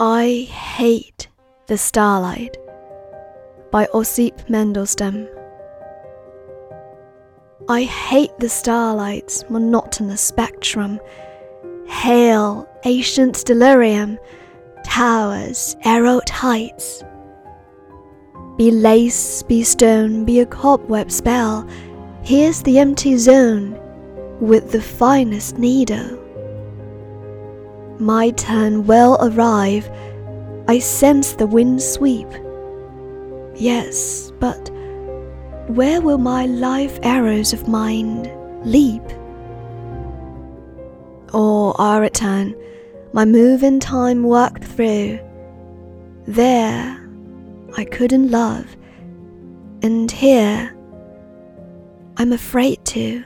I Hate the Starlight by Osip Mandelstam. I hate the starlight's monotonous spectrum, hail, ancient delirium, towers, arrowed heights. Be lace, be stone, be a cobweb spell, here's the empty zone with the finest needle. My turn will arrive, I sense the wind sweep. Yes, but where will my life arrows of mind leap? Or I return, my move in time worked through. There, I couldn't love, and here, I'm afraid to.